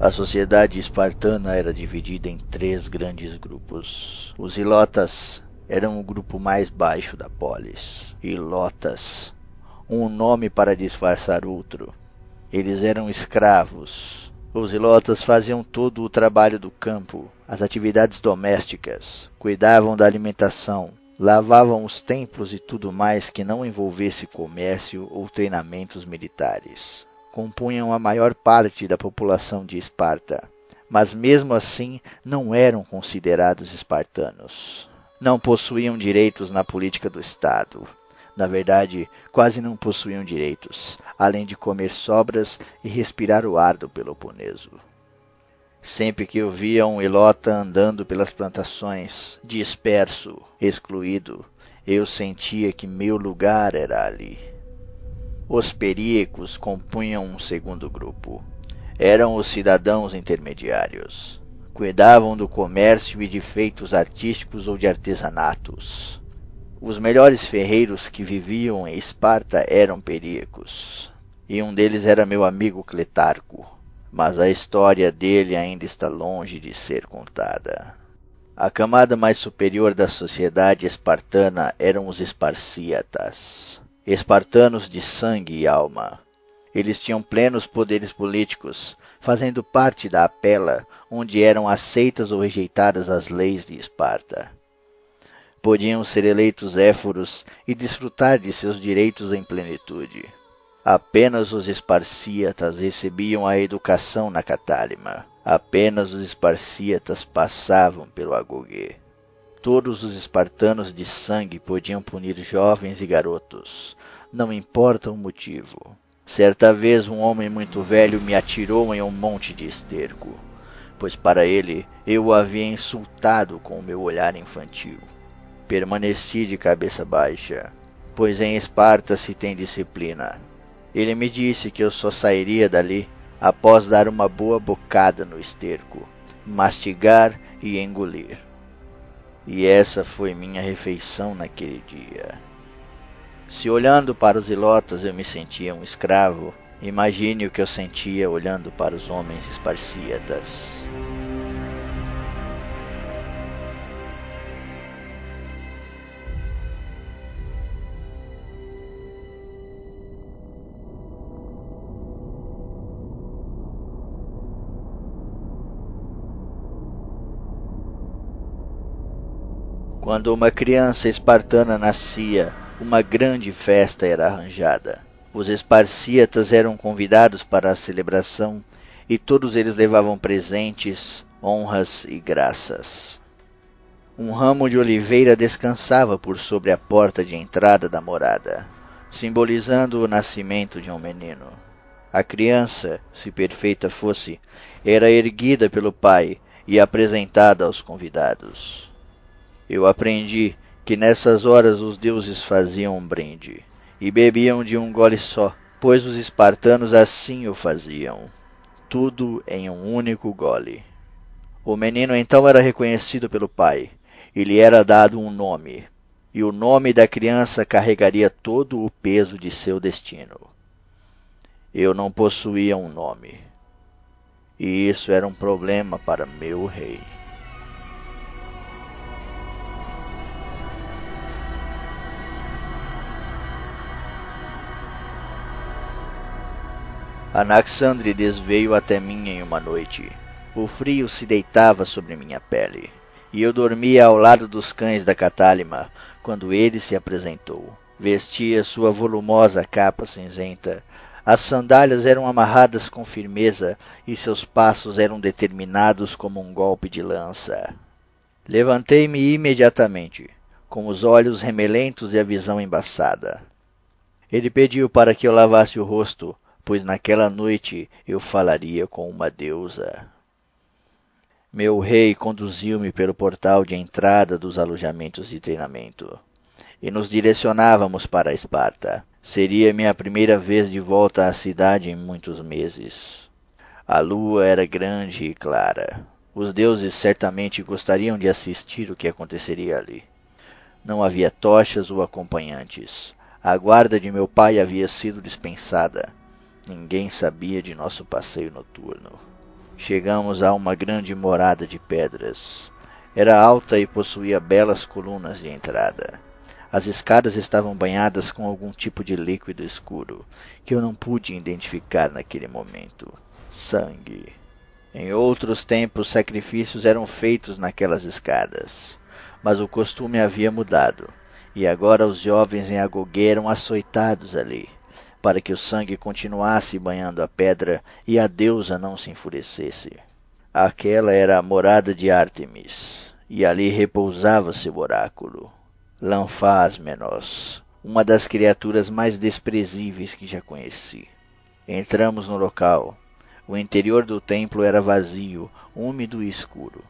A sociedade espartana era dividida em três grandes grupos. Os ilotas eram o grupo mais baixo da polis. Ilotas, um nome para disfarçar outro. Eles eram escravos. Os ilotas faziam todo o trabalho do campo, as atividades domésticas, cuidavam da alimentação, lavavam os templos e tudo mais que não envolvesse comércio ou treinamentos militares compunham a maior parte da população de Esparta, mas mesmo assim não eram considerados espartanos. Não possuíam direitos na política do Estado. Na verdade, quase não possuíam direitos, além de comer sobras e respirar o ar do Peloponeso. Sempre que eu via um ilota andando pelas plantações, disperso, excluído, eu sentia que meu lugar era ali. Os períecos compunham um segundo grupo. Eram os cidadãos intermediários. Cuidavam do comércio e de feitos artísticos ou de artesanatos. Os melhores ferreiros que viviam em Esparta eram períecos. E um deles era meu amigo Cletarco. Mas a história dele ainda está longe de ser contada. A camada mais superior da sociedade espartana eram os esparcíatas espartanos de sangue e alma. Eles tinham plenos poderes políticos, fazendo parte da Apela, onde eram aceitas ou rejeitadas as leis de Esparta. Podiam ser eleitos éforos e desfrutar de seus direitos em plenitude. Apenas os esparcíatas recebiam a educação na Catálima. Apenas os esparcíatas passavam pelo Agogê. Todos os espartanos de sangue podiam punir jovens e garotos, não importa o motivo. Certa vez um homem muito velho me atirou em um monte de esterco, pois para ele eu o havia insultado com o meu olhar infantil. Permaneci de cabeça baixa, pois em Esparta se tem disciplina. Ele me disse que eu só sairia dali após dar uma boa bocada no esterco, mastigar e engolir. E essa foi minha refeição naquele dia. Se olhando para os ilotas eu me sentia um escravo, imagine o que eu sentia olhando para os homens esparcíatas. Quando uma criança espartana nascia, uma grande festa era arranjada. Os esparcíatas eram convidados para a celebração e todos eles levavam presentes, honras e graças. Um ramo de oliveira descansava por sobre a porta de entrada da morada, simbolizando o nascimento de um menino. A criança, se perfeita fosse, era erguida pelo pai e apresentada aos convidados. Eu aprendi que nessas horas os deuses faziam um brinde, e bebiam de um gole só, pois os espartanos assim o faziam, tudo em um único gole. O menino então era reconhecido pelo pai, e lhe era dado um nome, e o nome da criança carregaria todo o peso de seu destino. Eu não possuía um nome, e isso era um problema para meu rei. Anaxandrides veio até mim em uma noite. O frio se deitava sobre minha pele, e eu dormia ao lado dos cães da Catálima quando ele se apresentou. Vestia sua volumosa capa cinzenta. As sandálias eram amarradas com firmeza e seus passos eram determinados como um golpe de lança. Levantei-me imediatamente, com os olhos remelentos e a visão embaçada. Ele pediu para que eu lavasse o rosto, pois naquela noite eu falaria com uma deusa. Meu rei conduziu-me pelo portal de entrada dos alojamentos de treinamento e nos direcionávamos para Esparta. Seria minha primeira vez de volta à cidade em muitos meses. A lua era grande e clara. Os deuses certamente gostariam de assistir o que aconteceria ali. Não havia tochas ou acompanhantes. A guarda de meu pai havia sido dispensada. Ninguém sabia de nosso passeio noturno. Chegamos a uma grande morada de pedras. Era alta e possuía belas colunas de entrada. As escadas estavam banhadas com algum tipo de líquido escuro, que eu não pude identificar naquele momento. Sangue. Em outros tempos, sacrifícios eram feitos naquelas escadas, mas o costume havia mudado, e agora os jovens em Agogê eram açoitados ali, para que o sangue continuasse banhando a pedra e a deusa não se enfurecesse. Aquela era a morada de Ártemis, e ali repousava seu oráculo. Lanfasmenos, uma das criaturas mais desprezíveis que já conheci. Entramos no local. O interior do templo era vazio, úmido e escuro.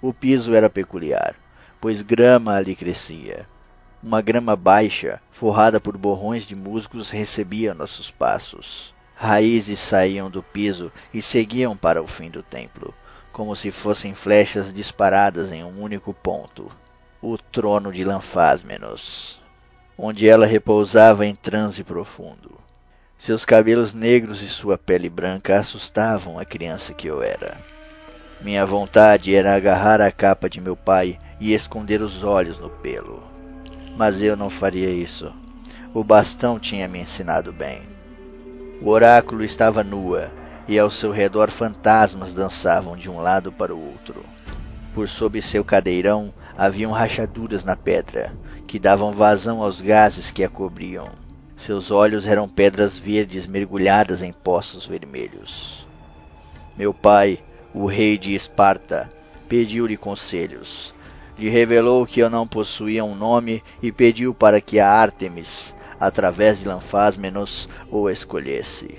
O piso era peculiar, pois grama ali crescia. Uma grama baixa, forrada por borrões de musgos, recebia nossos passos. Raízes saíam do piso e seguiam para o fim do templo, como se fossem flechas disparadas em um único ponto o trono de Lanfásmenos, onde ela repousava em transe profundo. Seus cabelos negros e sua pele branca assustavam a criança que eu era. Minha vontade era agarrar a capa de meu pai e esconder os olhos no pelo. Mas eu não faria isso. O bastão tinha me ensinado bem. O oráculo estava nua, e ao seu redor fantasmas dançavam de um lado para o outro. Por sob seu cadeirão haviam rachaduras na pedra, que davam vazão aos gases que a cobriam. Seus olhos eram pedras verdes mergulhadas em poços vermelhos. Meu pai, o rei de Esparta, pediu-lhe conselhos. Lhe revelou que eu não possuía um nome e pediu para que a Ártemis, através de Lanfásmenos, o escolhesse.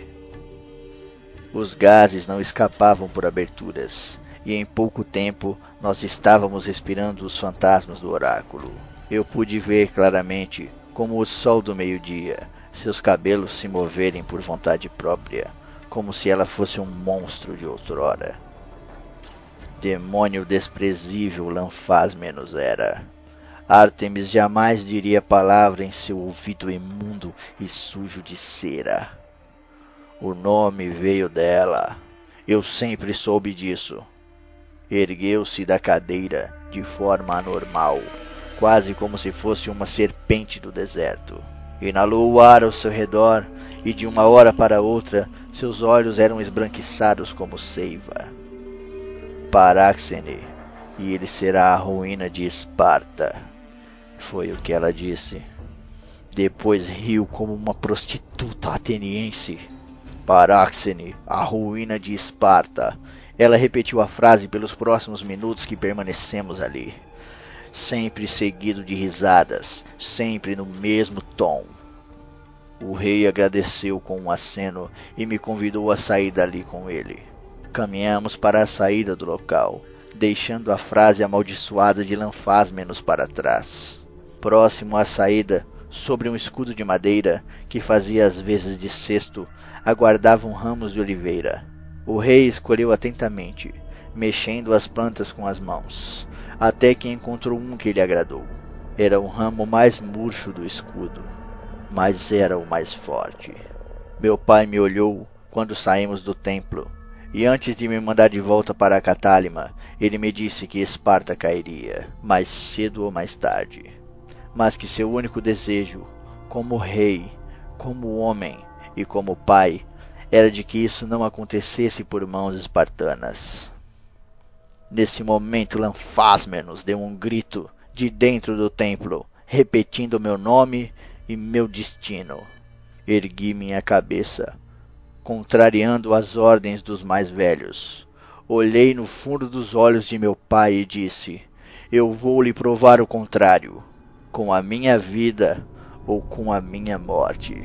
Os gases não escapavam por aberturas, e em pouco tempo nós estávamos respirando os fantasmas do oráculo. Eu pude ver claramente, como o sol do meio-dia, seus cabelos se moverem por vontade própria, como se ela fosse um monstro de outrora. Demônio desprezível Lanfasmenos era. Artemis jamais diria palavra em seu ouvido imundo e sujo de cera. O nome veio dela. Eu sempre soube disso. Ergueu-se da cadeira de forma anormal, quase como se fosse uma serpente do deserto. Inalou o ar ao seu redor e de uma hora para outra seus olhos eram esbranquiçados como seiva. Paráxene, e ele será a ruína de Esparta. Foi o que ela disse. Depois riu como uma prostituta ateniense. Paráxene, a ruína de Esparta, ela repetiu a frase pelos próximos minutos que permanecemos ali, sempre seguido de risadas, sempre no mesmo tom. O rei agradeceu com um aceno e me convidou a sair dali com ele. Caminhamos para a saída do local, deixando a frase amaldiçoada de Lanfásmenos para trás. Próximo à saída, sobre um escudo de madeira que fazia as vezes de cesto, aguardavam ramos de oliveira. O rei escolheu atentamente, mexendo as plantas com as mãos, até que encontrou um que lhe agradou. Era o ramo mais murcho do escudo, mas era o mais forte. Meu pai me olhou quando saímos do templo, e antes de me mandar de volta para Catálima, ele me disse que Esparta cairia, mais cedo ou mais tarde, mas que seu único desejo, como rei, como homem e como pai, era de que isso não acontecesse por mãos espartanas. Nesse momento, Lanfásmenos deu um grito de dentro do templo, repetindo meu nome e meu destino. Ergui minha cabeça, contrariando as ordens dos mais velhos. Olhei no fundo dos olhos de meu pai e disse: Eu vou lhe provar o contrário, com a minha vida ou com a minha morte.